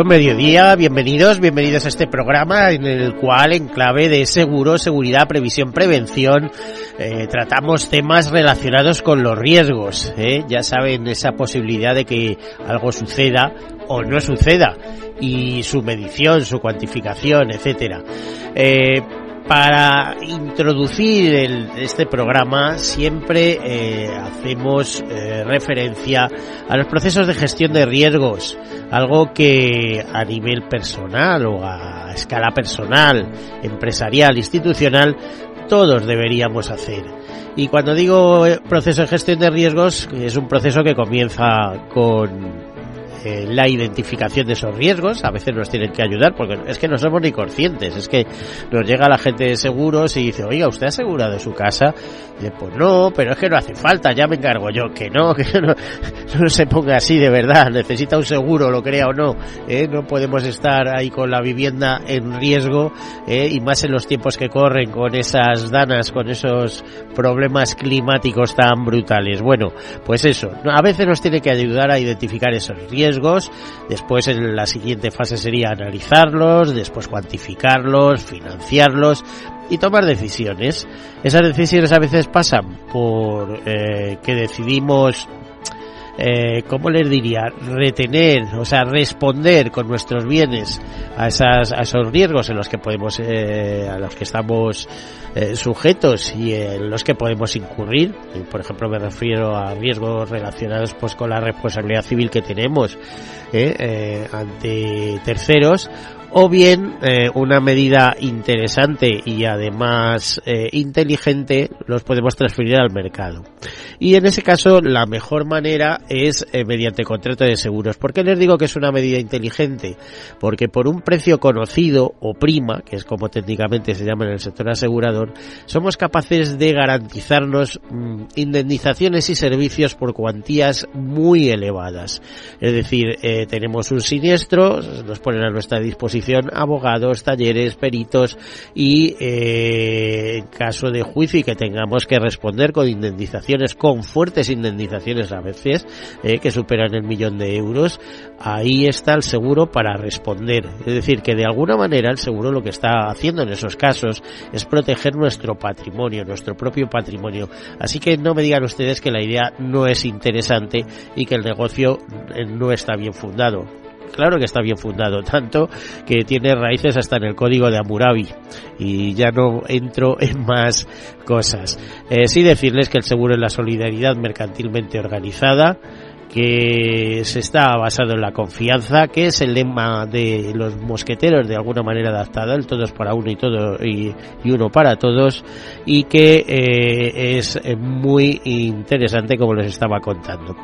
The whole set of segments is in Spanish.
Buen mediodía, bienvenidos, bienvenidos a este programa en el cual en clave de seguro, seguridad, previsión, prevención, eh, tratamos temas relacionados con los riesgos. ¿eh? Ya saben esa posibilidad de que algo suceda o no suceda y su medición, su cuantificación, etcétera. Eh, para introducir el, este programa siempre eh, hacemos eh, referencia a los procesos de gestión de riesgos, algo que a nivel personal o a escala personal, empresarial, institucional, todos deberíamos hacer. Y cuando digo eh, proceso de gestión de riesgos, es un proceso que comienza con eh, la identificación de esos riesgos, a veces nos tienen que ayudar porque es que no somos ni conscientes, es que nos llega la gente de seguros y dice, oiga, ¿usted ha asegurado su casa? Y pues no, pero es que no hace falta, ya me encargo yo, que no, que no, no se ponga así de verdad, necesita un seguro, lo crea o no, ¿eh? no podemos estar ahí con la vivienda en riesgo ¿eh? y más en los tiempos que corren con esas danas, con esos problemas climáticos tan brutales. Bueno, pues eso, a veces nos tiene que ayudar a identificar esos riesgos después en la siguiente fase sería analizarlos, después cuantificarlos, financiarlos y tomar decisiones. Esas decisiones a veces pasan por eh, que decidimos eh, ¿cómo les diría? Retener, o sea, responder con nuestros bienes a, esas, a esos riesgos en los que podemos, eh, a los que estamos eh, sujetos y en los que podemos incurrir. por ejemplo, me refiero a riesgos relacionados pues con la responsabilidad civil que tenemos eh, ante terceros o bien eh, una medida interesante y además eh, inteligente los podemos transferir al mercado. Y en ese caso la mejor manera es eh, mediante contrato de seguros. ¿Por qué les digo que es una medida inteligente? Porque por un precio conocido o prima, que es como técnicamente se llama en el sector asegurador, somos capaces de garantizarnos mmm, indemnizaciones y servicios por cuantías muy elevadas. Es decir, tenemos un siniestro, nos ponen a nuestra disposición abogados, talleres, peritos y eh, en caso de juicio y que tengamos que responder con indemnizaciones, con fuertes indemnizaciones a veces eh, que superan el millón de euros, ahí está el seguro para responder. Es decir, que de alguna manera el seguro lo que está haciendo en esos casos es proteger nuestro patrimonio, nuestro propio patrimonio. Así que no me digan ustedes que la idea no es interesante y que el negocio eh, no está bien fundado claro que está bien fundado, tanto que tiene raíces hasta en el código de Amurabi y ya no entro en más cosas. Eh, sí decirles que el seguro es la solidaridad mercantilmente organizada, que se está basado en la confianza, que es el lema de los mosqueteros de alguna manera adaptado, el todos para uno y todo y, y uno para todos, y que eh, es muy interesante como les estaba contando.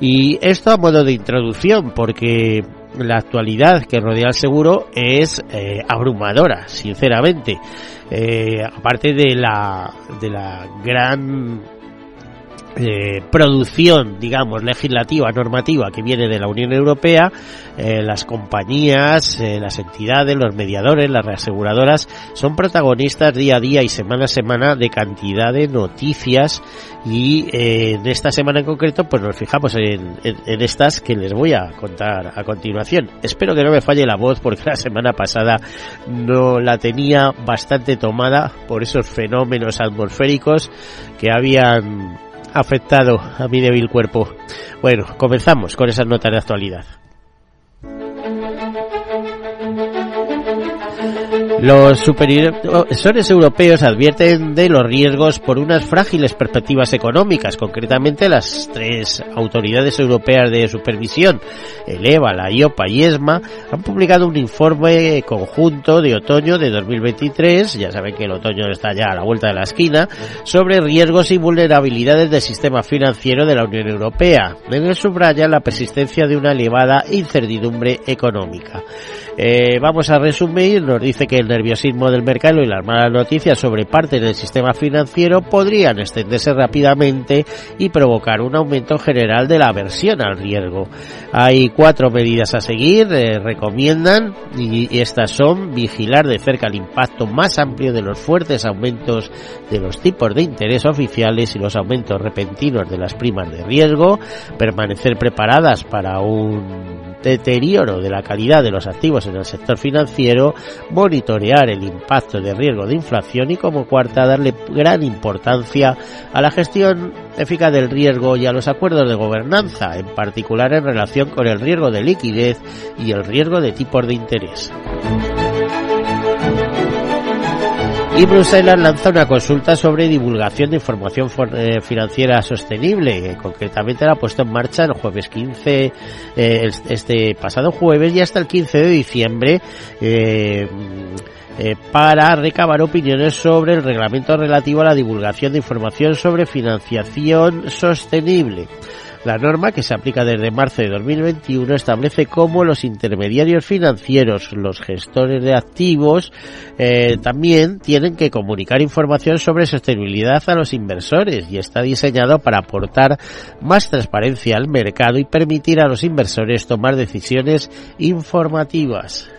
Y esto a modo de introducción, porque la actualidad que rodea el seguro es eh, abrumadora, sinceramente. Eh, aparte de la, de la gran eh, producción, digamos, legislativa, normativa que viene de la Unión Europea, eh, las compañías, eh, las entidades, los mediadores, las reaseguradoras son protagonistas día a día y semana a semana de cantidad de noticias y eh, en esta semana en concreto pues nos fijamos en, estas que les voy a contar a continuación. Espero que no me falle la voz porque la semana pasada no la tenía bastante tomada por esos fenómenos atmosféricos que habían afectado a mi débil cuerpo. Bueno, comenzamos con esas notas de actualidad. Los supervisores europeos advierten de los riesgos por unas frágiles perspectivas económicas, concretamente las tres autoridades europeas de supervisión, el EVA, la IOPA y ESMA, han publicado un informe conjunto de otoño de 2023, ya saben que el otoño está ya a la vuelta de la esquina, sobre riesgos y vulnerabilidades del sistema financiero de la Unión Europea. En el subraya la persistencia de una elevada incertidumbre económica. Eh, vamos a resumir, nos dice que el nerviosismo del mercado y las malas noticias sobre parte del sistema financiero podrían extenderse rápidamente y provocar un aumento general de la aversión al riesgo. Hay cuatro medidas a seguir, eh, recomiendan, y estas son vigilar de cerca el impacto más amplio de los fuertes aumentos de los tipos de interés oficiales y los aumentos repentinos de las primas de riesgo, permanecer preparadas para un deterioro de la calidad de los activos en el sector financiero, monitorear el impacto de riesgo de inflación y como cuarta darle gran importancia a la gestión eficaz del riesgo y a los acuerdos de gobernanza, en particular en relación con el riesgo de liquidez y el riesgo de tipos de interés. Y Bruselas lanza una consulta sobre divulgación de información eh, financiera sostenible. Concretamente la ha puesto en marcha el jueves 15, eh, este pasado jueves y hasta el 15 de diciembre. Eh, para recabar opiniones sobre el reglamento relativo a la divulgación de información sobre financiación sostenible. La norma, que se aplica desde marzo de 2021, establece cómo los intermediarios financieros, los gestores de activos, eh, también tienen que comunicar información sobre sostenibilidad a los inversores y está diseñado para aportar más transparencia al mercado y permitir a los inversores tomar decisiones informativas.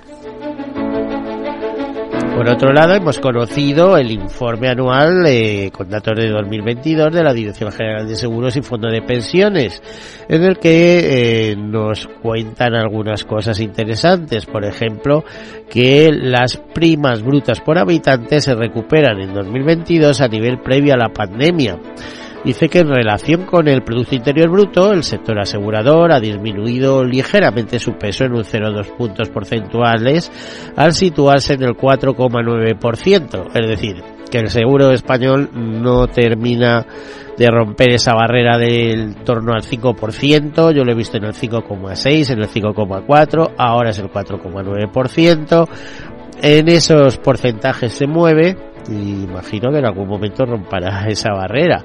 Por otro lado, hemos conocido el informe anual eh, con datos de 2022 de la Dirección General de Seguros y Fondo de Pensiones, en el que eh, nos cuentan algunas cosas interesantes. Por ejemplo, que las primas brutas por habitante se recuperan en 2022 a nivel previo a la pandemia dice que en relación con el Producto Interior Bruto, el sector asegurador ha disminuido ligeramente su peso en un 0,2 puntos porcentuales al situarse en el 4,9%. Es decir, que el seguro español no termina de romper esa barrera del torno al 5%, yo lo he visto en el 5,6, en el 5,4, ahora es el 4,9%. En esos porcentajes se mueve y imagino que en algún momento romperá esa barrera.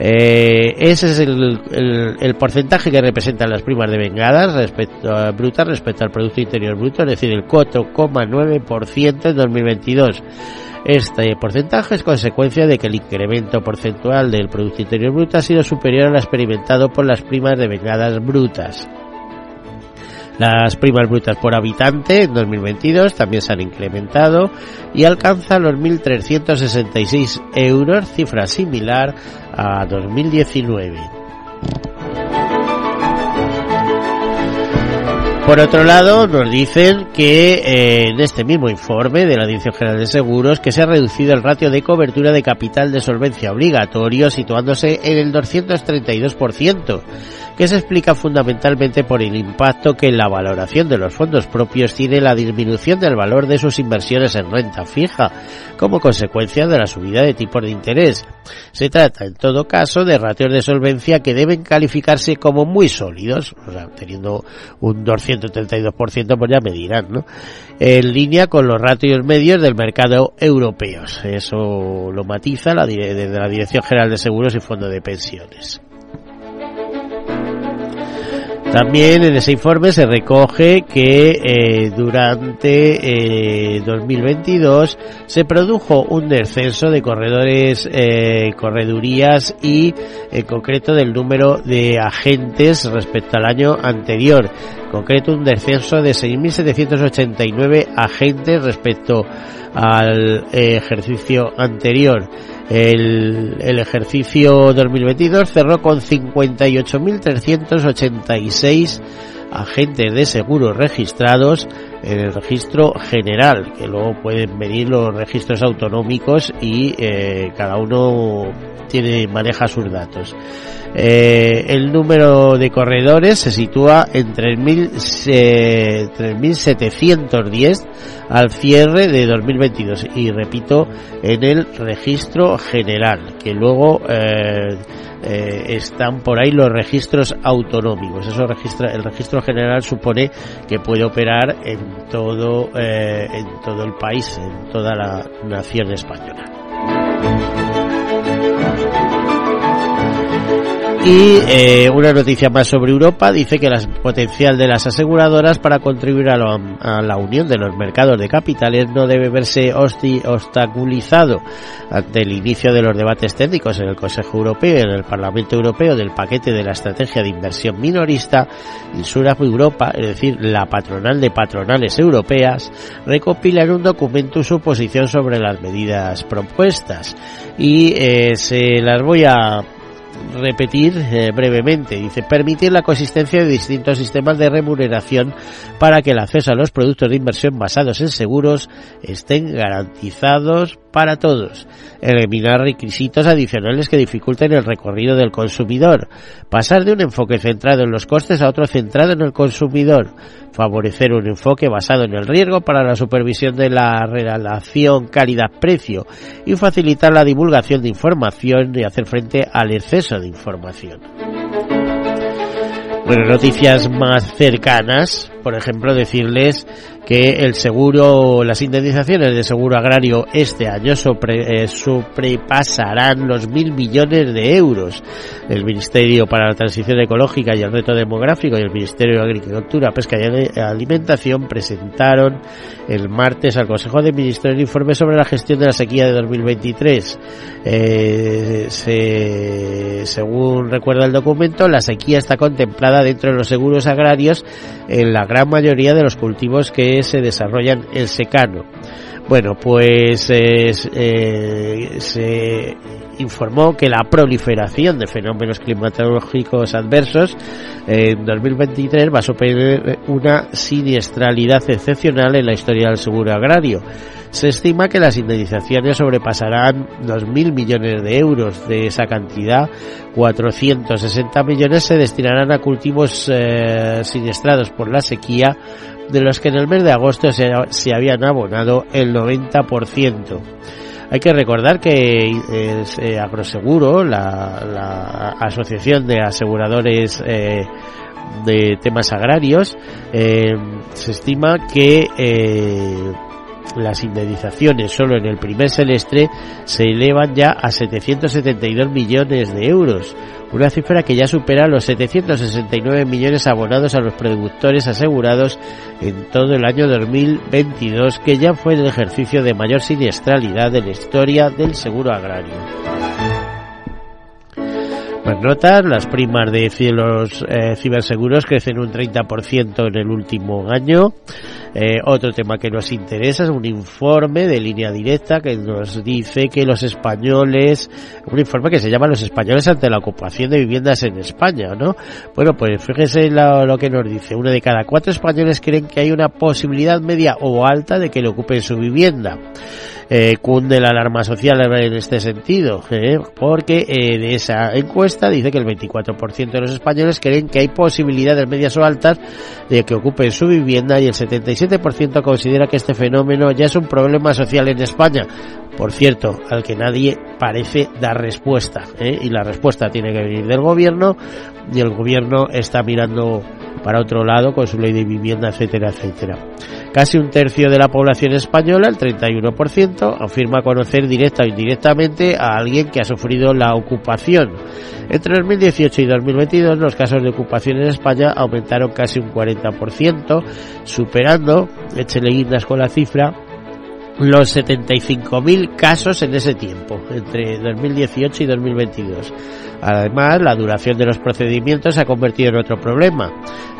Eh, ese es el, porcentaje que representan las primas de vengadas respecto a, brutas respecto al Producto Interior Bruto, es decir, el 4,9% en 2022. Este porcentaje es consecuencia de que el incremento porcentual del Producto Interior Bruto ha sido superior al experimentado por las primas de vengadas brutas. Las primas brutas por habitante en 2022 también se han incrementado y alcanzan los 1.366 euros, cifra similar a 2019. Por otro lado, nos dicen que eh, en este mismo informe de la Dirección General de Seguros que se ha reducido el ratio de cobertura de capital de solvencia obligatorio situándose en el 232%, que se explica fundamentalmente por el impacto que la valoración de los fondos propios tiene la disminución del valor de sus inversiones en renta fija, como consecuencia de la subida de tipos de interés. Se trata, en todo caso, de ratios de solvencia que deben calificarse como muy sólidos, o sea, teniendo un 232%, pues ya me dirán, ¿no? En línea con los ratios medios del mercado europeos. Eso lo matiza la, desde la Dirección General de Seguros y Fondo de Pensiones. También en ese informe se recoge que eh, durante eh, 2022 se produjo un descenso de corredores, eh, corredurías y en concreto del número de agentes respecto al año anterior. En concreto un descenso de 6.789 agentes respecto al eh, ejercicio anterior. El, el ejercicio 2022 cerró con 58.386 agentes de seguros registrados en el registro general, que luego pueden venir los registros autonómicos y eh, cada uno tiene maneja sus datos. Eh, el número de corredores se sitúa en 3.710 al cierre de 2022 y repito en el registro general que luego eh, eh, están por ahí los registros autonómicos. Eso registra, el registro general supone que puede operar en todo, eh, en todo el país, en toda la nación española. Y eh, una noticia más sobre Europa dice que el potencial de las aseguradoras para contribuir a, la unión de los mercados de capitales no debe verse obstaculizado ante el inicio de los debates técnicos en el Consejo Europeo y en el Parlamento Europeo del paquete de la estrategia de inversión minorista. Insura Europa, es decir, la patronal de patronales europeas, recopila en un documento su posición sobre las medidas propuestas y eh, se las voy a repetir eh, brevemente. Dice, permitir la coexistencia de distintos sistemas de remuneración para que el acceso a los productos de inversión basados en seguros estén garantizados para todos. Eliminar requisitos adicionales que dificulten el recorrido del consumidor. Pasar de un enfoque centrado en los costes a otro centrado en el consumidor. Favorecer un enfoque basado en el riesgo para la supervisión de la relación calidad-precio y facilitar la divulgación de información y hacer frente al exceso de información. Bueno, noticias más cercanas, por ejemplo, decirles que el seguro, las indemnizaciones de seguro agrario este año sobre, eh, sobrepasarán los mil millones de euros. El Ministerio para la Transición Ecológica y el Reto Demográfico y el Ministerio de Agricultura, Pesca y Alimentación presentaron el martes al Consejo de Ministros el informe sobre la gestión de la sequía de 2023. Eh, se, según recuerda el documento, la sequía está contemplada dentro de los seguros agrarios en la gran mayoría de los cultivos que se desarrollan en secano. Bueno, pues eh, se informó que la proliferación de fenómenos climatológicos adversos en 2023 va a suponer una siniestralidad excepcional en la historia del seguro agrario. Se estima que las indemnizaciones sobrepasarán los mil millones de euros. De esa cantidad, 460 millones se destinarán a cultivos eh, siniestrados por la sequía, de los que en el mes de agosto se habían abonado el 90%. Hay que recordar que eh, Agroseguro, la, asociación de aseguradores eh, de temas agrarios, eh, se estima que las indemnizaciones solo en el primer semestre se elevan ya a 772 millones de euros, una cifra que ya supera los 769 millones abonados a los productores asegurados en todo el año 2022, que ya fue el ejercicio de mayor siniestralidad de la historia del seguro agrario. Más notas, las primas de los eh, ciberseguros crecen un 30% en el último año. Eh, otro tema que nos interesa es un informe de línea directa que nos dice que los españoles, un informe que se llama Los españoles ante la ocupación de viviendas en España, ¿no? Bueno, pues fíjese lo, que nos dice. Uno de cada cuatro españoles creen que hay una posibilidad media o alta de que le ocupen su vivienda eh, cunde la alarma social en este sentido, porque eh, de esa encuesta dice que el 24% de los españoles creen que hay posibilidades medias o altas de que ocupen su vivienda y el 77% considera que este fenómeno ya es un problema social en España. Por cierto, al que nadie parece dar respuesta, ¿eh? y la respuesta tiene que venir del gobierno y el gobierno está mirando para otro lado con su ley de vivienda, etcétera, etcétera. Casi un tercio de la población española, el 31%, afirma conocer directa o indirectamente a alguien que ha sufrido la ocupación. Entre 2018 y 2022 los casos de ocupación en España aumentaron casi un 40%, superando, échele guindas con la cifra, los 75.000 casos en ese tiempo, entre 2018 y 2022. Además, la duración de los procedimientos se ha convertido en otro problema.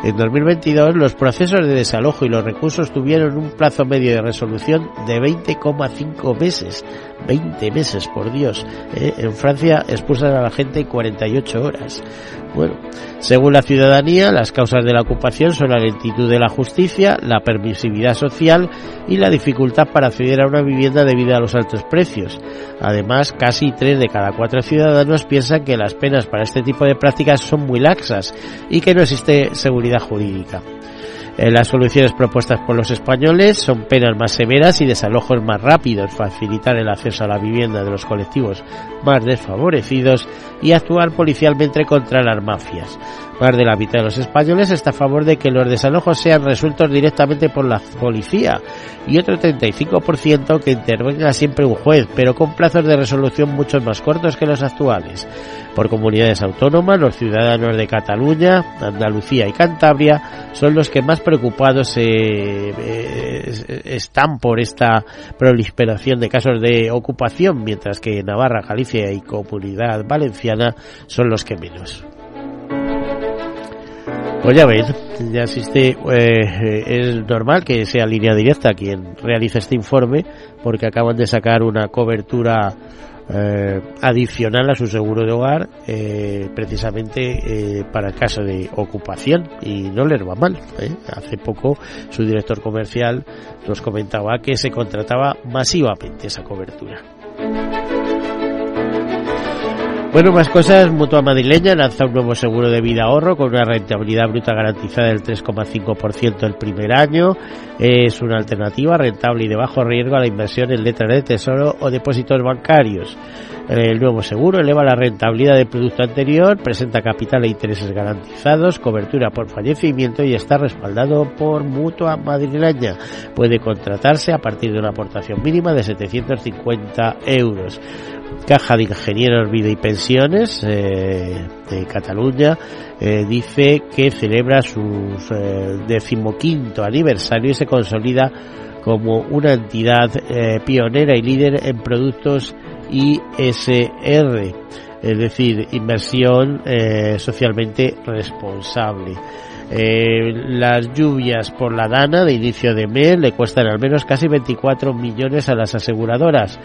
En 2022, los procesos de desalojo y los recursos tuvieron un plazo medio de resolución de 20,5 meses, 20 meses, por Dios. ¿eh? En Francia expulsan a la gente en 48 horas. Bueno, según la ciudadanía, las causas de la ocupación son la lentitud de la justicia, la permisividad social y la dificultad para acceder a una vivienda debido a los altos precios. Además, casi tres de cada cuatro ciudadanos piensan que las penas para este tipo de prácticas son muy laxas y que no existe seguridad jurídica. Eh, las soluciones propuestas por los españoles son penas más severas y desalojos más rápidos, facilitar el acceso a la vivienda de los colectivos más desfavorecidos y actuar policialmente contra las mafias. Más de la mitad de los españoles está a favor de que los desalojos sean resueltos directamente por la policía y otro 35% que intervenga siempre un juez, pero con plazos de resolución mucho más cortos que los actuales. Por comunidades autónomas, los ciudadanos de Cataluña, Andalucía y Cantabria son los que más preocupados eh, eh, están por esta proliferación de casos de ocupación, mientras que Navarra, Galicia y Comunidad Valenciana son los que menos. Pues ya veis, ya existe, eh, es normal que sea línea directa quien realice este informe, porque acaban de sacar una cobertura eh, adicional a su seguro de hogar, eh, precisamente para el caso de ocupación, y no les va mal. Hace poco su director comercial nos comentaba que se contrataba masivamente esa cobertura. Bueno, más cosas. Mutua Madrileña lanza un nuevo seguro de vida ahorro con una rentabilidad bruta garantizada del 3,5% el primer año. Es una alternativa rentable y de bajo riesgo a la inversión en letras de tesoro o depósitos bancarios. El nuevo seguro eleva la rentabilidad del producto anterior, presenta capital e intereses garantizados, cobertura por fallecimiento y está respaldado por Mutua Madrileña. Puede contratarse a partir de una aportación mínima de 750 euros. Caja de Ingenieros Vida y Pensiones eh, de Cataluña eh, dice que celebra su eh, decimoquinto aniversario y se consolida como una entidad pionera y líder en productos ISR, es decir, inversión socialmente responsable. Las lluvias por la Dana de inicio de mes le cuestan al menos casi 24 millones a las aseguradoras.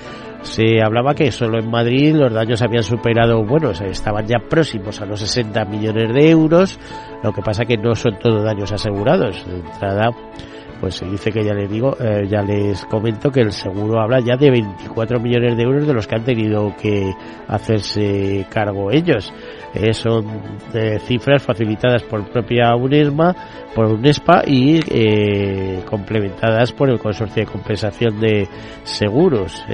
Se hablaba que solo en Madrid los daños habían superado, bueno, estaban ya próximos a los 60 millones de euros. Lo que pasa que no son todos daños asegurados. De entrada, pues se dice que ya les digo, eh, ya les comento que el seguro habla ya de 24 millones de euros de los que han tenido que hacerse cargo ellos. Eh, son eh, cifras facilitadas por propia UNESMA, por UNESPA y eh, complementadas por el Consorcio de Compensación de Seguros.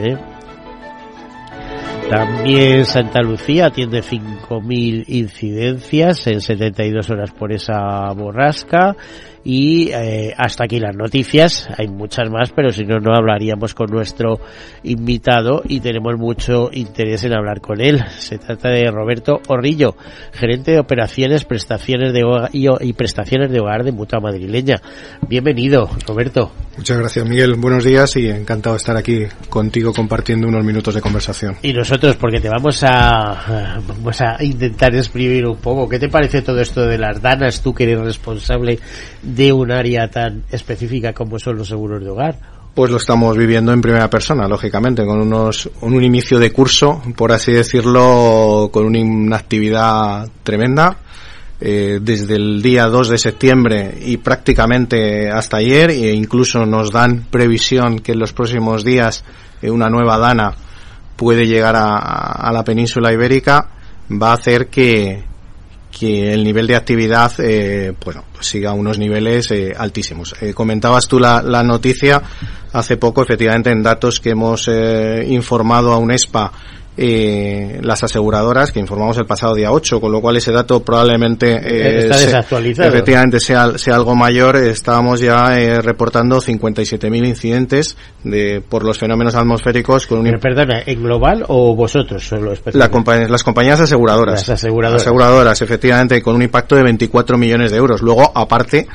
También Santa Lucía atiende 5.000 incidencias en 72 horas por esa borrasca. Y eh, hasta aquí las noticias, hay muchas más, pero si no, no hablaríamos con nuestro invitado y tenemos mucho interés en hablar con él. Se trata de Roberto Orrillo, gerente de operaciones, prestaciones de hogar y, prestaciones de hogar de Mutua Madrileña. Bienvenido, Roberto. Muchas gracias, Miguel. Buenos días y encantado de estar aquí contigo compartiendo unos minutos de conversación. Y nosotros, porque te vamos a, vamos a intentar exprimir un poco. ¿Qué te parece todo esto de las danas, tú que eres responsable de un área tan específica como son los seguros de hogar? Pues lo estamos viviendo en primera persona, lógicamente, con unos, un inicio de curso, por así decirlo, con una actividad tremenda. Eh, desde el día 2 de septiembre y prácticamente hasta ayer, e incluso nos dan previsión que en los próximos días eh, una nueva dana puede llegar a, a la península ibérica, va a hacer que, que el nivel de actividad eh, bueno pues siga unos niveles eh, altísimos. Eh, comentabas tú la, la, noticia hace poco efectivamente en datos que hemos eh, informado a UNESPA eh, las aseguradoras que informamos el pasado día 8, con lo cual ese dato probablemente eh, Está desactualizado. efectivamente sea, sea algo mayor. Estábamos ya eh, reportando 57.000 incidentes de, por los fenómenos atmosféricos con un... Pero perdona, ¿en global o vosotros solo la Las compañías aseguradoras. Las aseguradoras. Aseguradoras, efectivamente, con un impacto de 24 millones de euros. Luego, aparte,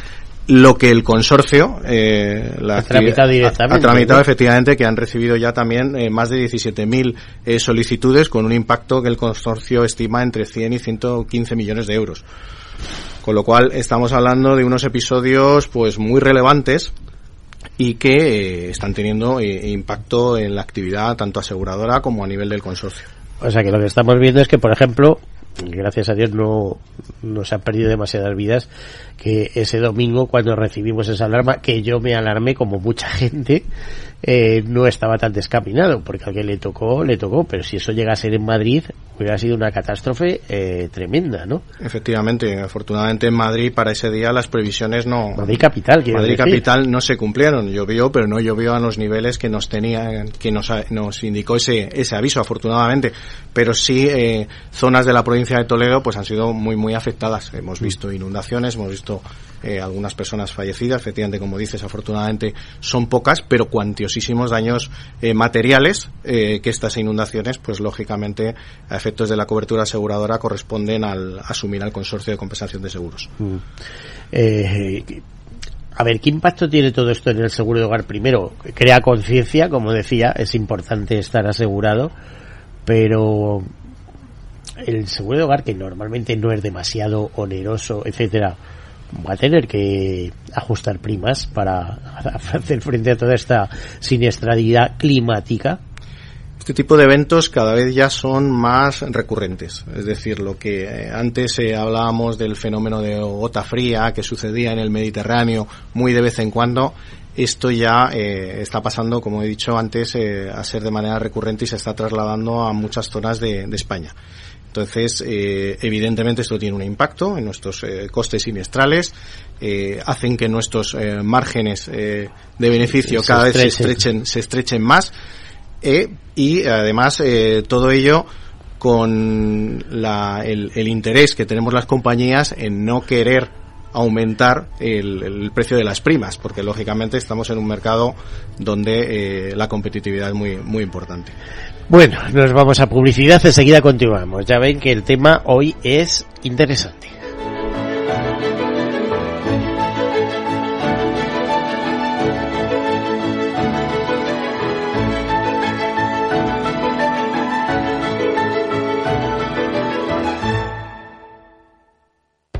lo que el consorcio eh, la ha tramitado directamente. Ha, tramitado efectivamente que han recibido ya también eh, más de 17.000 eh, solicitudes con un impacto que el consorcio estima entre 100 y 115 millones de euros. Con lo cual estamos hablando de unos episodios pues muy relevantes y que están teniendo impacto en la actividad tanto aseguradora como a nivel del consorcio. O sea que lo que estamos viendo es que, por ejemplo, gracias a Dios no, no se han perdido demasiadas vidas, que ese domingo cuando recibimos esa alarma, que yo me alarmé como mucha gente, eh, no estaba tan descaminado, porque al que le tocó, le tocó, pero si eso llega a ser en Madrid, hubiera sido una catástrofe eh, tremenda, ¿no? Efectivamente, afortunadamente en Madrid para ese día las previsiones no... Madrid capital, Madrid capital no se cumplieron, llovió, pero no llovió a los niveles que nos tenía, que nos, nos indicó ese, ese aviso, afortunadamente, pero sí eh, zonas de la provincia de Toledo pues han sido muy, muy afectadas. Hemos visto inundaciones, hemos visto eh, algunas personas fallecidas, efectivamente, como dices, afortunadamente son pocas, pero cuantiosísimos daños eh, materiales eh, que estas inundaciones, pues lógicamente, a efectos de la cobertura aseguradora, corresponden al asumir al consorcio de compensación de seguros. Mm. a ver, ¿qué impacto tiene todo esto en el seguro de hogar? Primero, crea conciencia, como decía, es importante estar asegurado, pero el seguro de hogar, que normalmente no es demasiado oneroso, etcétera, va a tener que ajustar primas para hacer frente a toda esta siniestralidad climática. Este tipo de eventos cada vez ya son más recurrentes. Es decir, lo que eh, antes eh, hablábamos del fenómeno de gota fría que sucedía en el Mediterráneo muy de vez en cuando, esto ya eh, está pasando, como he dicho antes, a ser de manera recurrente y se está trasladando a muchas zonas de España. Entonces, eh, evidentemente esto tiene un impacto en nuestros eh, costes semestrales, eh, hacen que nuestros márgenes de beneficio cada vez se estrechen, se estrechen más y además todo ello con el, interés que tenemos las compañías en no querer aumentar el, precio de las primas, porque lógicamente estamos en un mercado donde la competitividad es muy, muy importante. Bueno, nos vamos a publicidad, enseguida continuamos. Ya ven que el tema hoy es interesante.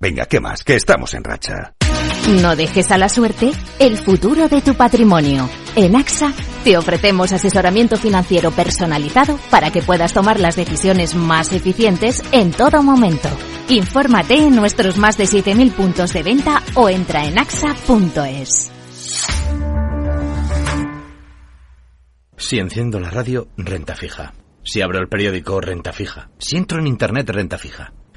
Venga, ¿qué más? Que estamos en racha. No dejes a la suerte el futuro de tu patrimonio. En AXA te ofrecemos asesoramiento financiero personalizado para que puedas tomar las decisiones más eficientes en todo momento. Infórmate en nuestros más de 7.000 puntos de venta o entra en axa.es. Si enciendo la radio, renta fija. Si abro el periódico, renta fija. Si entro en Internet, renta fija.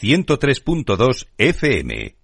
103.2 FM.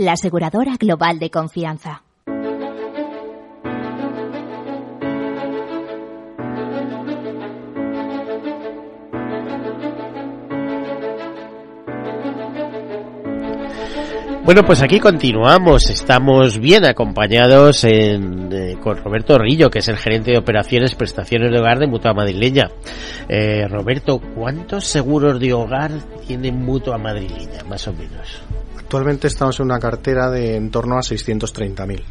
la aseguradora global de confianza. Bueno, pues aquí continuamos. Estamos bien acompañados en, eh, con Roberto Rillo, que es el gerente de operaciones prestaciones de hogar de Mutua Madrileña. Eh, Roberto, ¿cuántos seguros de hogar tiene Mutua Madrileña, más o menos? Actualmente estamos en una cartera de en torno a 630.000.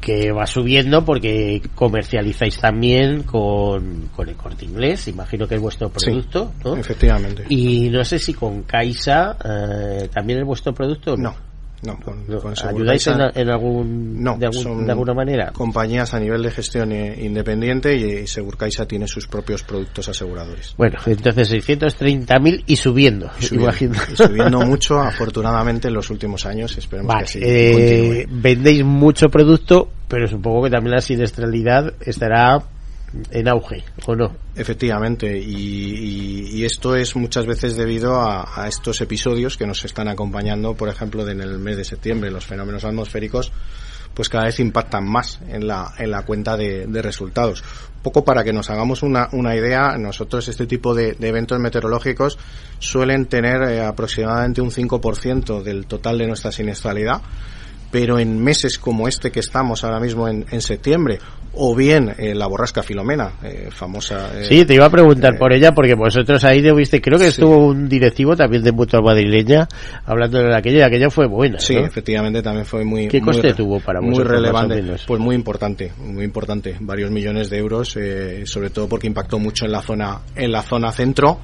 Que va subiendo porque comercializáis también con, con el corte inglés, imagino que es vuestro producto, ¿no? Efectivamente. Y no sé si con Caixa eh, también es vuestro producto. No. No, con, ¿Ayudáis en, algún, no, de, alguna manera? Compañías a nivel de gestión independiente y Segurcaixa tiene sus propios productos aseguradores. Bueno, entonces 630.000 y subiendo. Y subiendo, y subiendo mucho, afortunadamente, en los últimos años. Esperemos que así eh, Vendéis mucho producto, pero supongo que también la siniestralidad estará en auge, ¿o no? Efectivamente, y, esto es muchas veces debido a, estos episodios que nos están acompañando, por ejemplo, en el mes de septiembre, los fenómenos atmosféricos, pues cada vez impactan más en la, en la cuenta de, resultados. poco para que nos hagamos una, una idea, nosotros este tipo de, eventos meteorológicos suelen tener eh, aproximadamente un 5% del total de nuestra siniestralidad pero en meses como este que estamos ahora mismo en, en septiembre, o bien eh, la borrasca Filomena, eh, famosa. Eh, sí, te iba a preguntar por ella, porque vosotros ahí debiste, creo que estuvo un directivo también de Mutua Madrileña hablando de aquella, y aquella fue buena. Sí, efectivamente también fue muy. ¿Qué coste tuvo para vosotros? Muy relevante, pues muy importante, muy importante, varios millones de euros, sobre todo porque impactó mucho en la zona, en la zona centro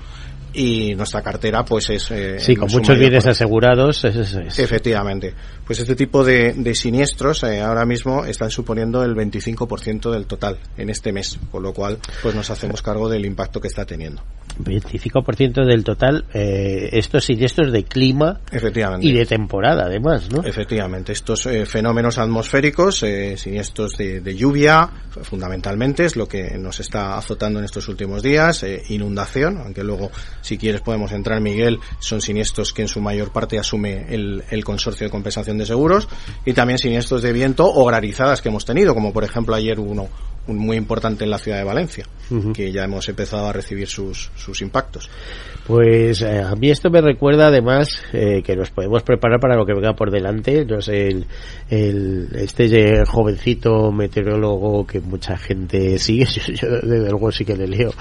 y nuestra cartera pues es eh, sí con muchos bienes asegurados efectivamente. Pues este tipo de, de siniestros eh, ahora mismo están suponiendo el 25% del total en este mes con lo cual pues nos hacemos cargo del impacto que está teniendo 25% del total eh, estos siniestros de clima efectivamente. y de temporada además no efectivamente estos eh, fenómenos atmosféricos eh, siniestros de, de, lluvia fundamentalmente es lo que nos está azotando en estos últimos días eh, inundación aunque luego si quieres podemos entrar, Miguel, son siniestros que en su mayor parte asume el, el consorcio de compensación de seguros y también siniestros de viento o granizadas que hemos tenido, como por ejemplo ayer uno muy importante en la ciudad de Valencia, que ya hemos empezado a recibir sus, sus impactos. Pues eh, a mí esto me recuerda además eh, que nos podemos preparar para lo que venga por delante. No sé, el, el, este jovencito meteorólogo que mucha gente sigue, yo, yo desde luego sí que le leo,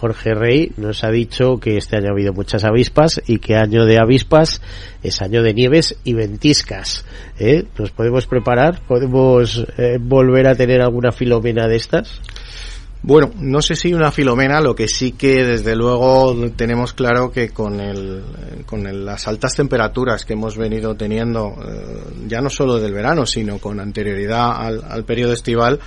Jorge Rey, nos ha dicho que este año ha habido muchas avispas y que año de avispas es año de nieves y ventiscas. ¿Eh? ¿Nos podemos preparar? ¿Podemos eh, volver a tener alguna filomena de estas? Bueno, no sé si una filomena, lo que sí que desde luego tenemos claro que con, el, con las altas temperaturas que hemos venido teniendo, eh, ya no solo del verano, sino con anterioridad al, al periodo estival,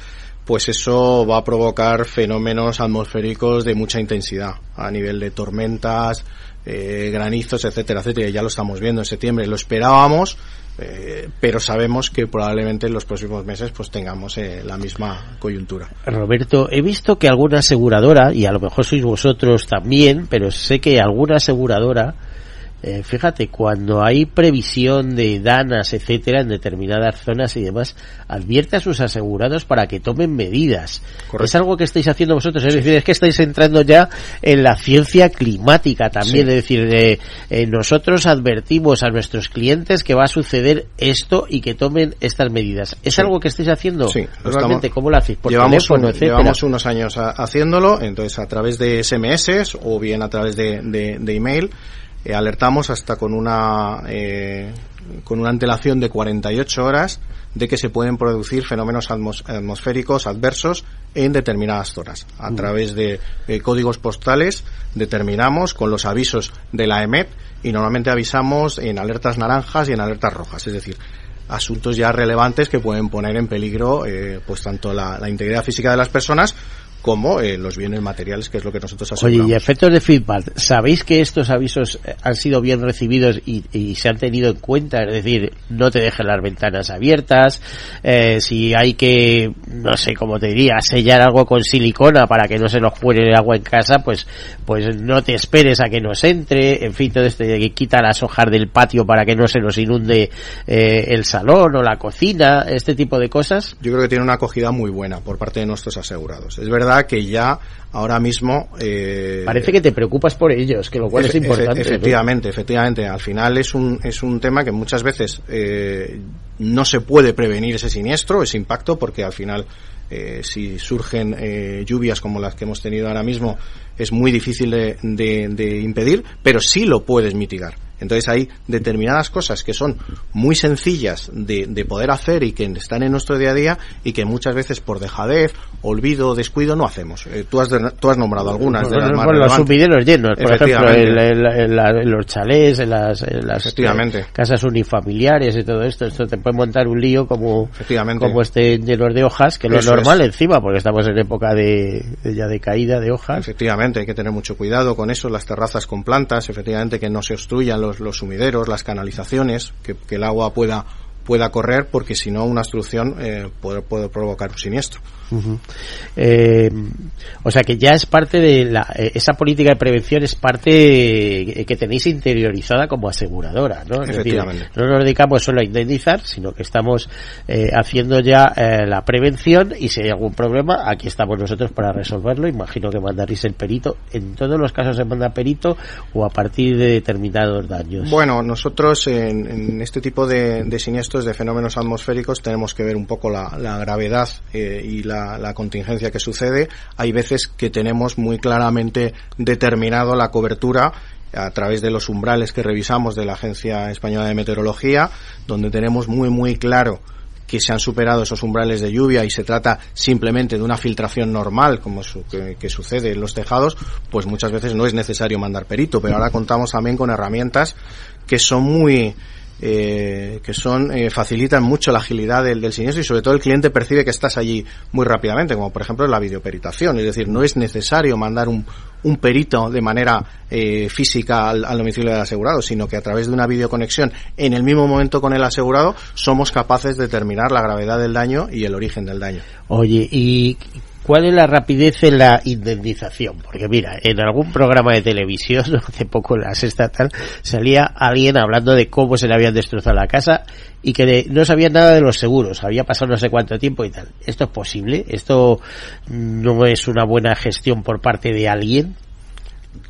pues eso va a provocar fenómenos atmosféricos de mucha intensidad a nivel de tormentas, eh, granizos, etcétera, etcétera. Ya lo estamos viendo en septiembre. Lo esperábamos, eh, pero sabemos que probablemente en los próximos meses pues tengamos eh, la misma coyuntura. Roberto, he visto que alguna aseguradora, y a lo mejor sois vosotros también, pero sé que alguna aseguradora eh, fíjate, cuando hay previsión de danas, etcétera, en determinadas zonas y demás, advierte a sus asegurados para que tomen medidas. Es algo que estáis haciendo vosotros, es decir, es que estáis entrando ya en la ciencia climática también, es decir, eh, nosotros advertimos a nuestros clientes que va a suceder esto y que tomen estas medidas. ¿Es algo que estáis haciendo? Sí, normalmente, ¿cómo lo hacéis? Por llevamos, llevamos unos años haciéndolo, entonces a través de SMS o bien a través de, de, email eh, alertamos hasta con una eh, con una antelación de 48 horas de que se pueden producir fenómenos atmosféricos adversos en determinadas zonas. A través de, códigos postales determinamos con los avisos de la EMET y normalmente avisamos en alertas naranjas y en alertas rojas, es decir, asuntos ya relevantes que pueden poner en peligro eh, pues tanto la, la integridad física de las personas como eh, los bienes materiales, que es lo que nosotros aseguramos. Oye, y efectos de feedback, ¿sabéis que estos avisos eh, han sido bien recibidos y, se han tenido en cuenta? Es decir, no te dejen las ventanas abiertas, eh, si hay que, no sé cómo te diría, sellar algo con silicona para que no se nos cuele el agua en casa, pues, pues no te esperes a que nos entre, en fin, todo esto que quita las hojas del patio para que no se nos inunde el salón o la cocina, este tipo de cosas. Yo creo que tiene una acogida muy buena por parte de nuestros asegurados. Es verdad que ya ahora mismo... Eh, Parece que te preocupas por ellos, que lo cual es importante. efectivamente, efectivamente. Al final es un, es un tema que muchas veces eh, no se puede prevenir ese siniestro, ese impacto, porque al final eh, si surgen eh, lluvias como las que hemos tenido ahora mismo, es muy difícil de, de, impedir, pero sí lo puedes mitigar. Entonces hay determinadas cosas que son muy sencillas de, de, poder hacer y que están en nuestro día a día y que muchas veces por dejadez, olvido descuido no hacemos. Eh, tú, has tú has nombrado algunas de las más Los sumideros llenos, por ejemplo, en, los chalés, en las, las casas unifamiliares y todo esto. Esto te puede montar un lío como, como este llenos de hojas, que lo es normal encima, porque estamos en época de, ya de caída de hojas. Efectivamente, hay que tener mucho cuidado con eso, las terrazas con plantas, efectivamente que no se obstruyan los, los sumideros, las canalizaciones, que, el agua pueda pueda correr porque si no una obstrucción eh, puede, puede, provocar un siniestro. eh, o sea que ya es parte de la, eh, esa política de prevención es parte que tenéis interiorizada como aseguradora, ¿no? Efectivamente. no nos dedicamos solo a indemnizar, sino que estamos eh, haciendo ya eh, la prevención y si hay algún problema, aquí estamos nosotros para resolverlo. Imagino que mandaréis el perito. En todos los casos se manda perito o a partir de determinados daños. Bueno, nosotros en, en este tipo de, de siniestros de fenómenos atmosféricos tenemos que ver un poco la, gravedad eh, y la, contingencia que sucede. Hay veces que tenemos muy claramente determinado la cobertura a través de los umbrales que revisamos de la Agencia Española de Meteorología, donde tenemos muy muy claro que se han superado esos umbrales de lluvia y se trata simplemente de una filtración normal, como que, sucede en los tejados, pues muchas veces no es necesario mandar perito, pero ahora contamos también con herramientas que son muy eh, que son eh, facilitan mucho la agilidad del, del, siniestro y sobre todo el cliente percibe que estás allí muy rápidamente, como por ejemplo la videoperitación, es decir, no es necesario mandar un, un perito de manera eh, física al, al, domicilio del asegurado, sino que a través de una videoconexión en el mismo momento con el asegurado somos capaces de determinar la gravedad del daño y el origen del daño. Oye, ¿y ¿Cuál es la rapidez en la indemnización? Porque mira, en algún programa de televisión, hace poco en la sexta tal, salía alguien hablando de cómo se le habían destrozado la casa y que no sabía nada de los seguros, había pasado no sé cuánto tiempo y tal. ¿Esto es posible? ¿Esto no es una buena gestión por parte de alguien?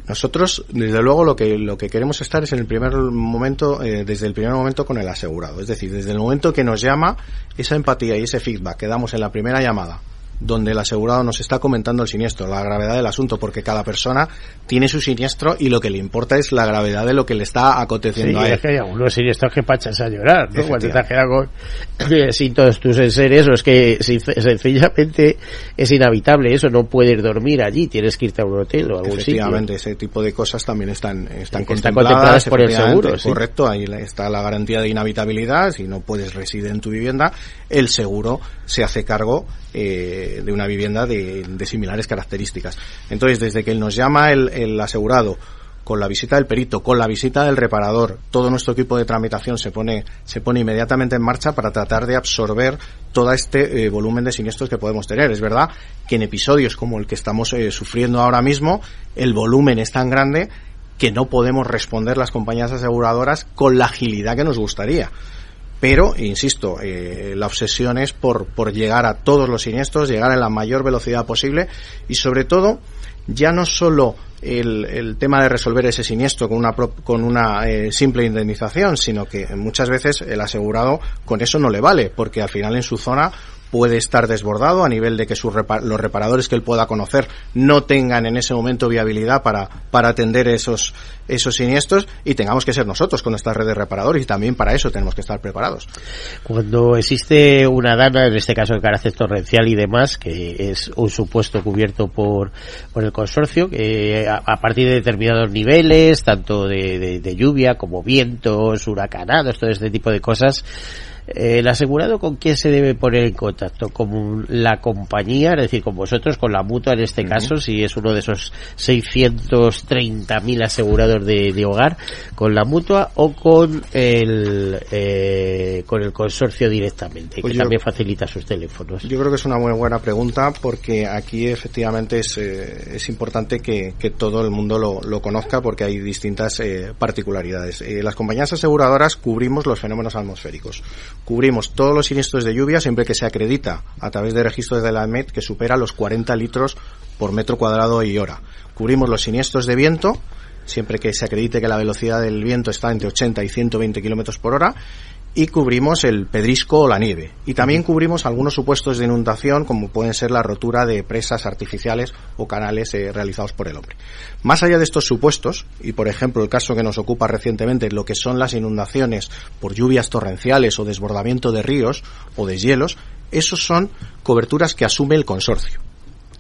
Nosotros, desde luego, lo que, lo que queremos estar es en el primer momento, eh, desde el primer momento con el asegurado. Es decir, desde el momento que nos llama, esa empatía y ese feedback que damos en la primera llamada donde el asegurado nos está comentando el siniestro, la gravedad del asunto, porque cada persona tiene su siniestro y lo que le importa es la gravedad de lo que le está aconteciendo a él. Es que hay algunos siniestros que pachas a llorar, ¿no? Cuando te has quedado sin todos tus enseres, o es que sencillamente es inhabitable eso, no puedes dormir allí, tienes que irte a un hotel o a algún Efectivamente, ese tipo de cosas también están, están, contempladas, por el seguro. Correcto, ahí está la garantía de inhabitabilidad, si no puedes residir en tu vivienda, el seguro se hace cargo eh, de una vivienda de, similares características. Entonces, desde que nos llama el, asegurado, con la visita del perito, con la visita del reparador, todo nuestro equipo de tramitación se pone, se pone inmediatamente en marcha para tratar de absorber todo este eh, volumen de siniestros que podemos tener. Es verdad que en episodios como el que estamos eh, sufriendo ahora mismo, el volumen es tan grande que no podemos responder las compañías aseguradoras con la agilidad que nos gustaría. Pero, insisto, eh, la obsesión es por, por llegar a todos los siniestros, llegar a la mayor velocidad posible y sobre todo ya no solo el, el, tema de resolver ese siniestro con una, con una eh, simple indemnización, sino que muchas veces el asegurado con eso no le vale, porque al final en su zona puede estar desbordado a nivel de que sus los reparadores que él pueda conocer no tengan en ese momento viabilidad para, para atender esos, esos siniestros y tengamos que ser nosotros con nuestra red de reparadores y también para eso tenemos que estar preparados. Cuando existe una dana, en este caso de carácter torrencial y demás, que es un supuesto cubierto por, por el consorcio, que a, a partir de determinados niveles, tanto de, de, de lluvia como vientos, huracanados, todo este tipo de cosas, el asegurado con quién se debe poner en contacto con la compañía es decir con vosotros con la mutua en este uh -huh. caso si es uno de esos 630.000 asegurados de, de, hogar con la mutua o con el eh, con el consorcio directamente pues que yo, también facilita sus teléfonos. Yo creo que es una muy buena pregunta porque aquí efectivamente es, eh, es importante que, que, todo el mundo lo, lo, conozca porque hay distintas eh, particularidades. Eh, las compañías aseguradoras cubrimos los fenómenos atmosféricos cubrimos todos los siniestros de lluvia siempre que se acredita a través de registros de la AMET que supera los 40 litros por metro cuadrado y hora. Cubrimos los siniestros de viento siempre que se acredite que la velocidad del viento está entre 80 y 120 kilómetros por hora y cubrimos el pedrisco o la nieve. Y también cubrimos algunos supuestos de inundación, como pueden ser la rotura de presas artificiales o canales eh, realizados por el hombre. Más allá de estos supuestos, y por ejemplo el caso que nos ocupa recientemente, lo que son las inundaciones por lluvias torrenciales o desbordamiento de ríos o de hielos, esos son coberturas que asume el consorcio.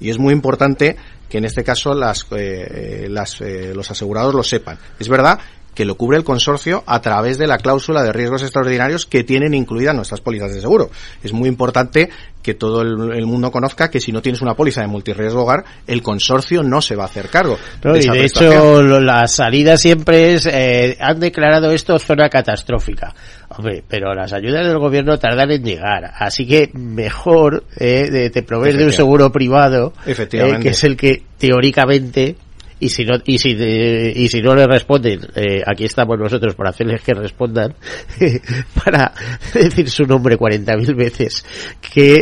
Y es muy importante que en este caso las, eh, las, eh, los asegurados lo sepan. Es verdad que lo cubre el consorcio a través de la cláusula de riesgos extraordinarios que tienen incluidas nuestras pólizas de seguro. Es muy importante que todo el, el, mundo conozca que si no tienes una póliza de multirriesgo hogar, el consorcio no se va a hacer cargo. No, de y de hecho, la salida siempre es, eh, han declarado esto zona catastrófica. Hombre, pero las ayudas del gobierno tardan en llegar. Así que mejor eh, de, te proveer de un seguro privado, eh, que es el que teóricamente y si no y si de, y si no le responden eh, aquí estamos nosotros para hacerles que respondan para decir su nombre 40.000 veces que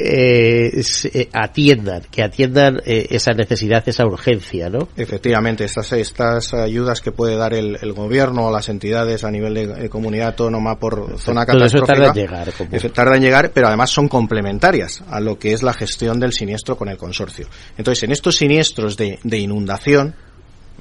eh, se, atiendan que atiendan eh, esa necesidad esa urgencia no efectivamente estas estas ayudas que puede dar el, el gobierno o las entidades a nivel de, de comunidad autónoma por zona catastrófica tarda en llegar como... tarda en llegar pero además son complementarias a lo que es la gestión del siniestro con el consorcio. Entonces en estos siniestros de, de inundación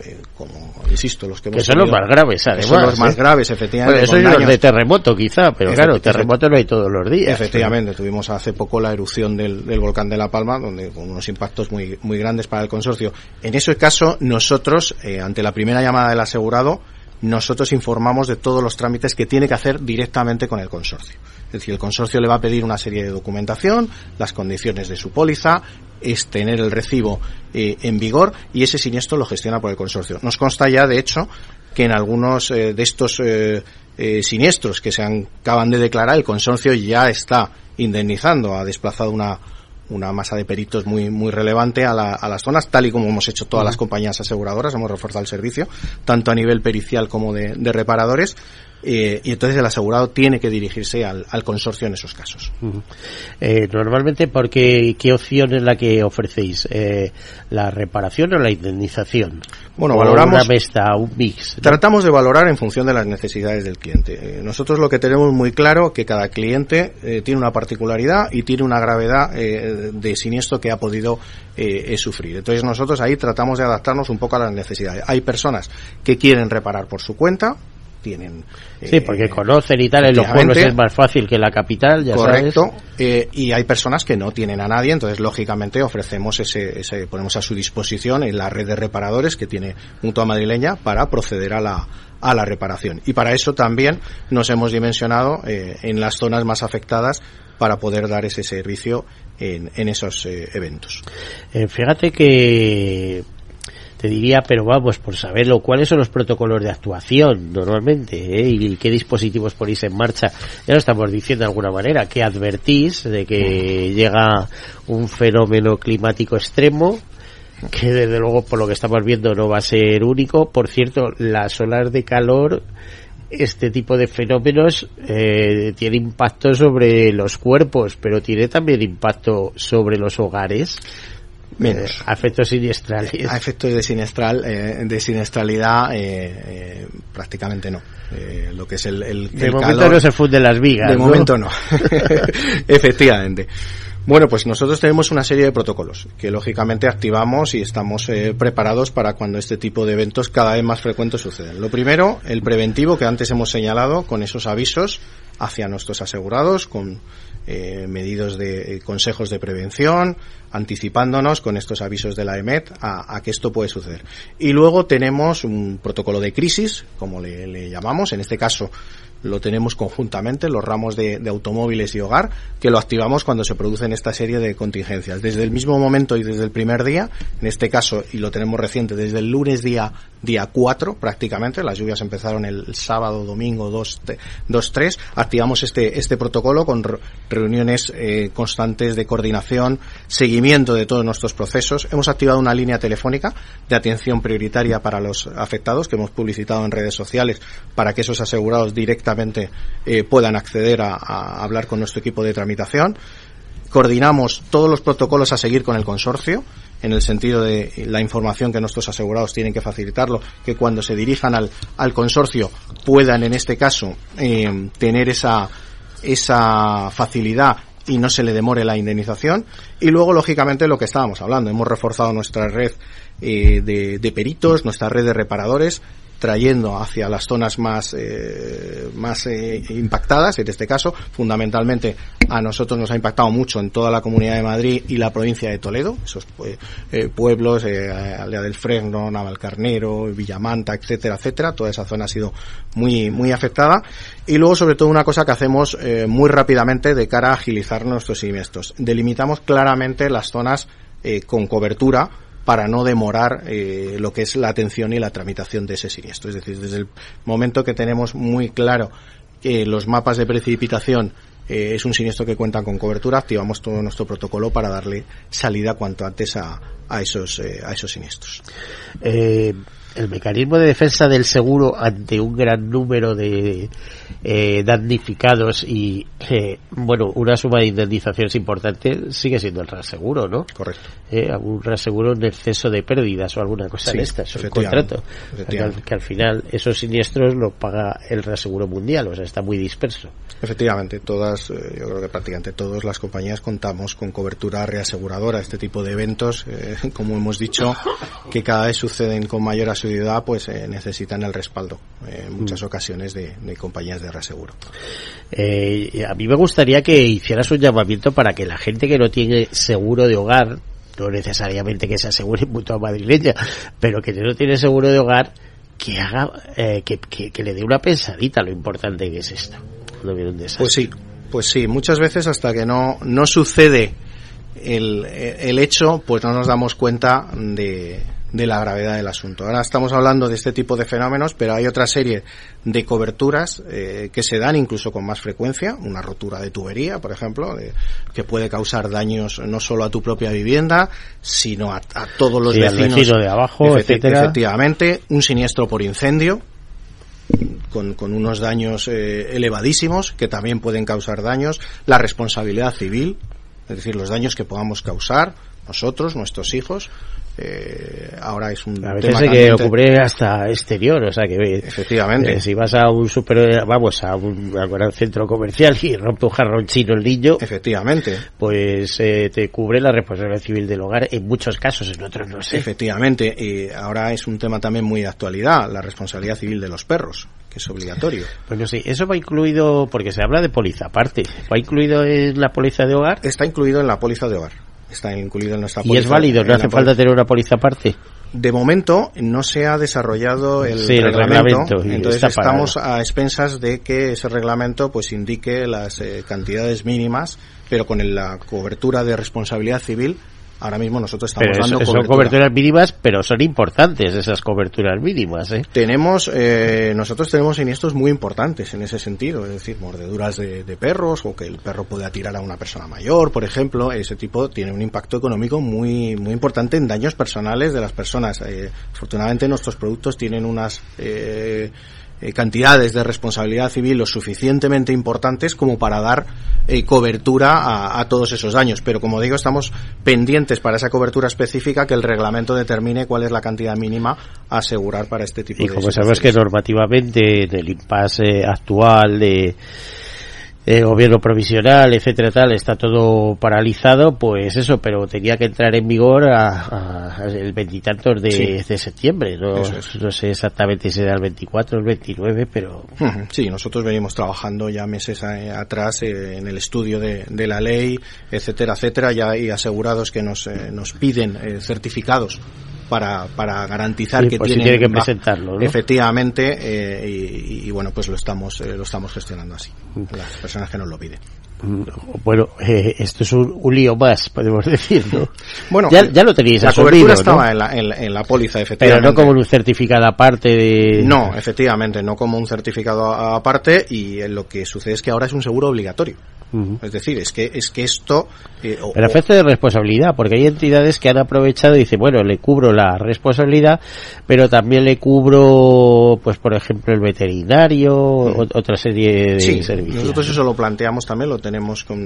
eh, como insisto los que, que son los más graves además son los más ¿eh? graves efectivamente bueno, eso es los de terremoto quizá pero claro terremoto no hay todos los días efectivamente pero... tuvimos hace poco la erupción del, del, volcán de la Palma donde con unos impactos muy muy grandes para el consorcio en ese caso nosotros eh, ante la primera llamada del asegurado nosotros informamos de todos los trámites que tiene que hacer directamente con el consorcio. Es decir, el consorcio le va a pedir una serie de documentación, las condiciones de su póliza, es tener el recibo eh, en vigor y ese siniestro lo gestiona por el consorcio. Nos consta ya, de hecho, que en algunos eh, de estos eh, siniestros que se han, acaban de declarar, el consorcio ya está indemnizando, ha desplazado una, una masa de peritos muy muy relevante a, la, a las zonas, tal y como hemos hecho todas uh -huh. las compañías aseguradoras, hemos reforzado el servicio, tanto a nivel pericial como de, de reparadores, eh, y entonces el asegurado tiene que dirigirse al, al consorcio en esos casos. Uh -huh. eh, normalmente, ¿por qué, qué opción es la que ofrecéis? Eh, ¿La reparación o la indemnización? Bueno, o valoramos... Una mesta, un mix. ¿no? Tratamos de valorar en función de las necesidades del cliente. Eh, nosotros lo que tenemos muy claro que cada cliente tiene una particularidad y tiene una gravedad de siniestro que ha podido sufrir. Entonces nosotros ahí tratamos de adaptarnos un poco a las necesidades. Hay personas que quieren reparar por su cuenta, tienen sí porque eh, conocen y tal en los pueblos es más fácil que la capital ya correcto sabes. Eh, y hay personas que no tienen a nadie entonces lógicamente ofrecemos ese, ese ponemos a su disposición en la red de reparadores que tiene Mutua Madrileña para proceder a la a la reparación y para eso también nos hemos dimensionado eh, en las zonas más afectadas para poder dar ese servicio en, en esos eh, eventos. Eh, fíjate que te diría, pero vamos, por saberlo, ¿cuáles son los protocolos de actuación normalmente? Eh? ¿Y qué dispositivos ponéis en marcha? Ya lo estamos diciendo de alguna manera, que advertís de que llega un fenómeno climático extremo, que desde luego por lo que estamos viendo no va a ser único. Por cierto, las olas de calor este tipo de fenómenos eh, tiene impacto sobre los cuerpos, pero tiene también impacto sobre los hogares. Menos. Eh, a efectos siniestrales. A efectos de sinestral, eh, de siniestralidad, prácticamente no. lo que es el, el, de momento no se funden las vigas. De momento no. Efectivamente. Bueno, pues nosotros tenemos una serie de protocolos que lógicamente activamos y estamos eh, preparados para cuando este tipo de eventos cada vez más frecuentes suceden. Lo primero, el preventivo que antes hemos señalado con esos avisos hacia nuestros asegurados, con eh, medidos de eh, consejos de prevención, anticipándonos con estos avisos de la EMET a, que esto puede suceder. Y luego tenemos un protocolo de crisis, como le, llamamos, en este caso lo tenemos conjuntamente, los ramos de, automóviles y hogar, que lo activamos cuando se producen esta serie de contingencias. Desde el mismo momento y desde el primer día, en este caso, y lo tenemos reciente, desde el lunes día, día 4 prácticamente, las lluvias empezaron el sábado, domingo 2, 2 3, activamos este, este protocolo con reuniones eh, constantes de coordinación, seguimiento de todos nuestros procesos. Hemos activado una línea telefónica de atención prioritaria para los afectados que hemos publicitado en redes sociales para que esos asegurados directamente eh, puedan acceder a, hablar con nuestro equipo de tramitación. Coordinamos todos los protocolos a seguir con el consorcio, en el sentido de la información que nuestros asegurados tienen que facilitarlo, que cuando se dirijan al, al consorcio puedan, en este caso, eh, tener esa, esa facilidad y no se le demore la indemnización. Y luego, lógicamente, lo que estábamos hablando, hemos reforzado nuestra red eh, de, de, peritos, nuestra red de reparadores, trayendo hacia las zonas más, eh, más eh, impactadas, en este caso, fundamentalmente a nosotros nos ha impactado mucho en toda la Comunidad de Madrid y la provincia de Toledo, esos eh, pueblos, Aldea del Fresno, Navalcarnero, Villamanta, etcétera, etcétera, toda esa zona ha sido muy, muy afectada. Y luego, sobre todo, una cosa que hacemos muy rápidamente de cara a agilizar nuestros siniestros. Delimitamos claramente las zonas con cobertura, para no demorar eh, lo que es la atención y la tramitación de ese siniestro. Es decir, desde el momento que tenemos muy claro que los mapas de precipitación eh, es un siniestro que cuentan con cobertura, activamos todo nuestro protocolo para darle salida cuanto antes a, esos, eh, a esos siniestros. El mecanismo de defensa del seguro ante un gran número de eh, damnificados y eh, bueno una suma de indemnizaciones importante sigue siendo el reaseguro no correcto. Eh, un reaseguro en exceso de pérdidas o alguna cosa de estas un contrato que al, que al, final esos siniestros lo paga el reaseguro mundial o sea está muy disperso. Efectivamente todas eh, yo creo que prácticamente todas las compañías contamos con cobertura reaseguradora. Este tipo de eventos eh, como hemos dicho que cada vez suceden con mayor asiduidad pues eh, necesitan el respaldo eh, en muchas mm. ocasiones de, compañías de reaseguro. Eh, a mí me gustaría que hicieras un llamamiento para que la gente que no tiene seguro de hogar, no necesariamente que se asegure mutua madrileña, pero que no tiene seguro de hogar, que haga, que, que, le dé una pensadita lo importante que es esto. Pues sí, pues sí, muchas veces hasta que no, no sucede el, el hecho, pues no nos damos cuenta de, de la gravedad del asunto. Ahora estamos hablando de este tipo de fenómenos, pero hay otra serie de coberturas eh, que se dan incluso con más frecuencia, una rotura de tubería, por ejemplo, que puede causar daños no solo a tu propia vivienda, sino a, todos los vecinos. de abajo, Efectivamente, un siniestro por incendio, con, con, unos daños eh, elevadísimos que también pueden causar daños, la responsabilidad civil, es decir, los daños que podamos causar nosotros, nuestros hijos, eh, ahora es un a veces hay que ocurrir hasta exterior o sea que efectivamente. eh, si vas a un super vamos a un, gran centro comercial y rompe un jarrón chino el niño efectivamente. pues eh, te cubre la responsabilidad civil del hogar en muchos casos en otros no sé. Efectivamente. Y ahora es un tema también muy de actualidad la responsabilidad civil de los perros que es obligatorio. Pues no sé, eso va incluido, porque se habla de póliza aparte, ¿va incluido en la póliza de hogar? Está incluido en la póliza de hogar está incluido en nuestra póliza. ¿Y es válido? ¿No hace falta tener una póliza aparte? De momento no se ha desarrollado el, reglamento, entonces estamos a expensas de que ese reglamento pues indique las eh, cantidades mínimas, pero con la cobertura de responsabilidad civil Ahora mismo nosotros estamos pero dando son cobertura. coberturas mínimas, pero son importantes esas coberturas mínimas, ¿eh? Tenemos, eh, nosotros tenemos siniestros muy importantes en ese sentido, es decir, mordeduras de, de perros o que el perro pueda tirar a una persona mayor, por ejemplo, ese tipo tiene un impacto económico muy muy importante en daños personales de las personas. Eh, afortunadamente nuestros productos tienen unas eh, eh, cantidades de responsabilidad civil lo suficientemente importantes como para dar eh, cobertura a, a, todos esos daños. Pero como digo, estamos pendientes para esa cobertura específica que el reglamento determine cuál es la cantidad mínima a asegurar para este tipo y de como sabemos que normativamente en el impasse actual de eh, gobierno provisional, etcétera, tal, está todo paralizado, pues eso, pero tenía que entrar en vigor a, a el veintitantos de, Sí. de septiembre, no, Eso es. no sé exactamente si era el 24 o el 29, pero Sí, nosotros venimos trabajando ya meses eh, atrás eh, en el estudio de, de la ley, etcétera, etcétera, ya hay asegurados que nos, eh, nos piden eh, certificados para, para garantizar Sí, que pues tiene que presentarlo, ¿no? efectivamente eh, y, y, bueno pues lo estamos eh, lo estamos gestionando así. Las personas que nos lo piden. mm, bueno, eh, esto es un, un lío más, podemos decir, ¿no? bueno ya, ya lo teníais la cobertura ¿no? estaba en, la, en, la, en la póliza pero efectivamente no como un certificado aparte de... No, efectivamente, no como un certificado aparte y eh, lo que sucede es que ahora es un seguro obligatorio. Es decir, es que es que esto eh, o- Pero de responsabilidad, porque hay entidades que han aprovechado y dicen, bueno, le cubro la responsabilidad, pero también le cubro, pues por ejemplo, el veterinario, otra serie de Sí, servicios. nosotros eso lo planteamos también, lo tenemos con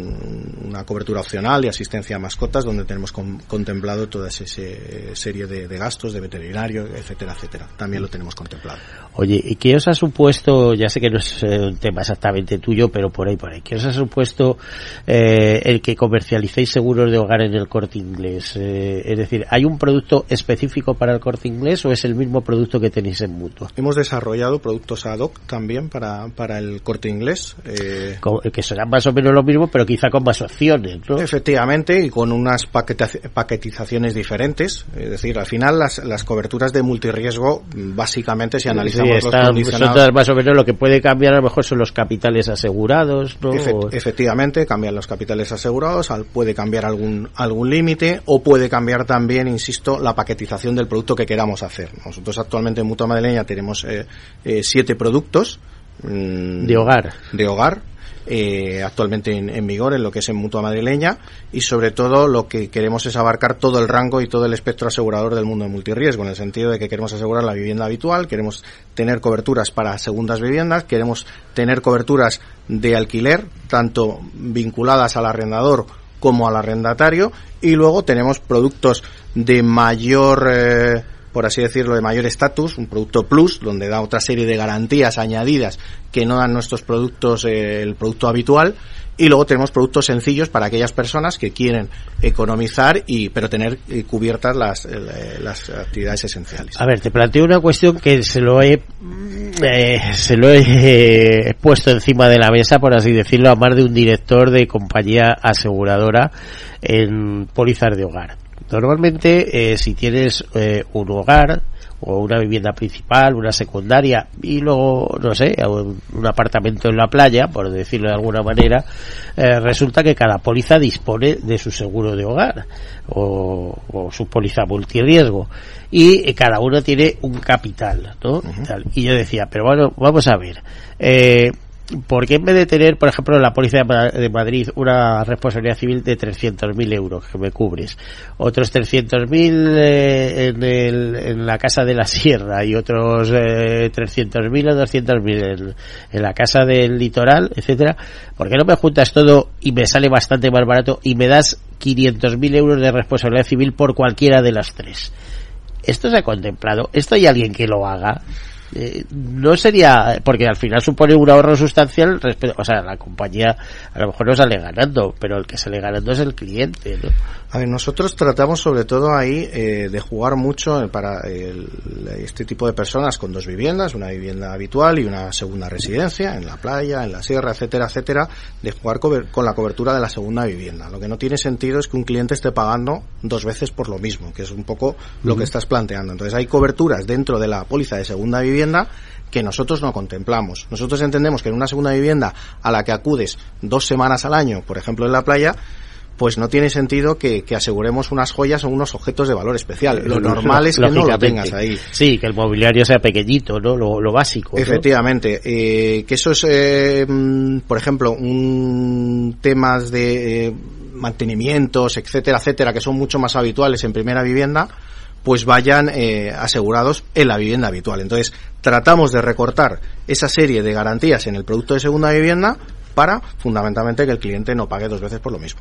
una cobertura opcional de asistencia a mascotas, donde tenemos con- contemplado toda esa serie de, de gastos de veterinario, etcétera, etcétera. También lo tenemos contemplado. Oye, ¿y qué os ha supuesto, ya sé que no es eh, un tema exactamente tuyo, pero por ahí, por ahí, qué os ha supuesto eh, el que comercialicéis seguros de hogar en el corte inglés? Eh, es decir, ¿hay un producto específico para el corte inglés o es el mismo producto que tenéis en mutua? Hemos desarrollado productos ad hoc también para, para el corte inglés. Que serán más o menos lo mismo, pero quizá con más opciones, ¿no? Efectivamente, y con unas paquetizaciones diferentes. Es decir, al final las, las coberturas de multirriesgo, básicamente, si analizamos Sí, los están- son condicionados... más o menos lo que puede cambiar a lo mejor son los capitales asegurados, ¿no? Efe- O- efectivamente, cambian los capitales asegurados, puede cambiar algún, algún límite o puede cambiar también, insisto, la paquetización del producto que queramos hacer. Nosotros actualmente en Mutua Madrileña tenemos eh, eh, siete productos mm, De hogar. de hogar eh, actualmente en, vigor en lo que es en Mutua Madrileña y sobre todo lo que queremos es abarcar todo el rango y todo el espectro asegurador del mundo de multirriesgo en el sentido de que queremos asegurar la vivienda habitual, queremos tener coberturas para segundas viviendas, queremos tener coberturas de alquiler tanto vinculadas al arrendador como al arrendatario y luego tenemos productos de mayor eh, por así decirlo, de mayor estatus, un producto plus, donde da otra serie de garantías añadidas que no dan nuestros productos, eh, el producto habitual, y luego tenemos productos sencillos para aquellas personas que quieren economizar y pero tener eh, cubiertas las, eh, las actividades esenciales. A ver, te planteo una cuestión que se lo he eh, se lo he eh, puesto encima de la mesa, por así decirlo, a más de un director de compañía aseguradora en pólizas de hogar. Normalmente, eh, si tienes eh, un hogar o una vivienda principal, una secundaria y luego, no sé, un, un apartamento en la playa, por decirlo de alguna manera, eh, resulta que cada póliza dispone de su seguro de hogar o, o su póliza multirriesgo. Y eh, cada uno tiene un capital, ¿no? Y yo decía, pero bueno, vamos a ver, eh, ¿por qué en vez de tener, por ejemplo, la Policía de Ma- de Madrid una responsabilidad civil de 300.000 euros que me cubres, otros 300.000 eh, en, en la Casa de la Sierra y otros eh, 300.000 o 200.000 en, en la Casa del Litoral, etcétera, ¿por qué no me juntas todo y me sale bastante más barato y me das 500.000 euros de responsabilidad civil por cualquiera de las tres? ¿Esto se ha contemplado? ¿Esto hay alguien que lo haga? Eh, no sería porque al final supone un ahorro sustancial respecto, o sea la compañía a lo mejor no sale ganando pero el que sale ganando es el cliente ¿no? A ver, nosotros tratamos sobre todo ahí eh, de jugar mucho para el- este tipo de personas con dos viviendas, una vivienda habitual y una segunda residencia en la playa, en la sierra, etcétera, etcétera, de jugar con la cobertura de la segunda vivienda. Lo que no tiene sentido es que un cliente esté pagando dos veces por lo mismo, que es un poco lo que estás planteando. Entonces hay coberturas dentro de la póliza de segunda vivienda que nosotros no contemplamos. Nosotros entendemos que en una segunda vivienda a la que acudes dos semanas al año, por ejemplo en la playa, pues no tiene sentido que, aseguremos unas joyas o unos objetos de valor especial. Lo normal es que no lo tengas ahí. Sí, que el mobiliario sea pequeñito, ¿no? Lo, básico. Efectivamente. Eh, que eso es, eh, mm, por ejemplo, un temas de eh, mantenimientos, etcétera, etcétera, que son mucho más habituales en primera vivienda, pues vayan asegurados en la vivienda habitual. Entonces, tratamos de recortar esa serie de garantías en el producto de segunda vivienda para fundamentalmente que el cliente no pague dos veces por lo mismo.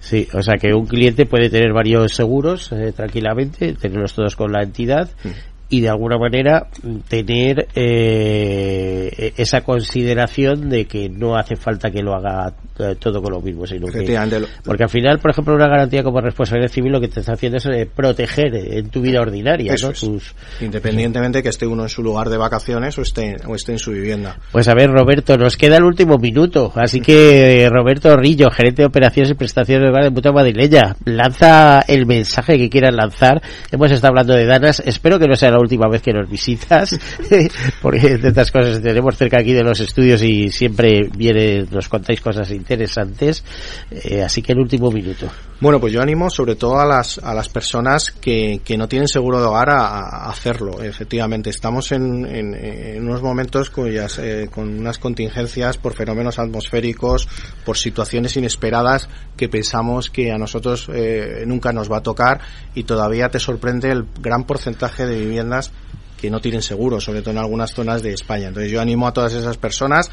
Sí, o sea que un cliente puede tener varios seguros eh, tranquilamente, tenerlos todos con la entidad mm y de alguna manera tener eh, esa consideración de que no hace falta que lo haga eh, todo con lo mismo, sino que porque al final, por ejemplo, una garantía como responsabilidad civil lo que te está haciendo es eh, proteger en tu vida ordinaria, ¿no? Tus, independientemente que esté uno en su lugar de vacaciones o esté o esté en su vivienda. Pues a ver, Roberto, nos queda el último minuto, así que Roberto Rillo, gerente de operaciones y prestaciones de Mutua Madrileña, lanza el mensaje que quieras lanzar. Hemos estado hablando de Danas, espero que no sea última vez que nos visitas, porque estas cosas tenemos cerca aquí de los estudios y siempre viene, nos contáis cosas interesantes. Eh, así que el último minuto. Bueno, pues yo animo sobre todo a las, a las personas que, que no tienen seguro de hogar a, hacerlo. Efectivamente, estamos en, en, unos momentos cuyas, eh, con unas contingencias por fenómenos atmosféricos, por situaciones inesperadas que pensamos que a nosotros eh, nunca nos va a tocar y todavía te sorprende el gran porcentaje de viviendas que no tienen seguro, sobre todo en algunas zonas de España. Entonces yo animo a todas esas personas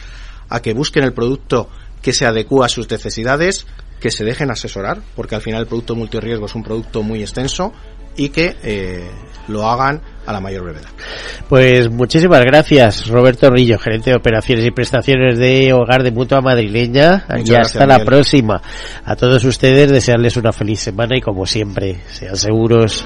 a que busquen el producto que se adecua a sus necesidades, que se dejen asesorar, porque al final el producto multirriesgo es un producto muy extenso y que eh, lo hagan a la mayor brevedad. Pues muchísimas gracias, Roberto Rillo, gerente de operaciones y prestaciones de Hogar de Mutua Madrileña. y hasta la próxima. A todos ustedes desearles una feliz semana y como siempre, sean seguros.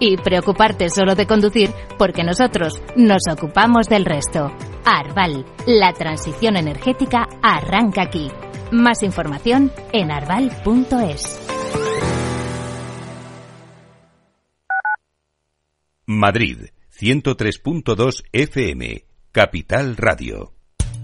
y preocuparte solo de conducir porque nosotros nos ocupamos del resto. Arval, la transición energética arranca aquí. Más información en arval.es. Madrid, 103.2 FM, Capital Radio.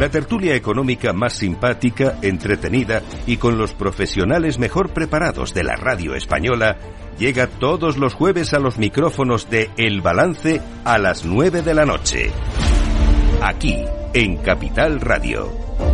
La tertulia económica más simpática, entretenida y con los profesionales mejor preparados de la radio española llega todos los jueves a los micrófonos de El Balance a las 9 de la noche. Aquí, en Capital Radio.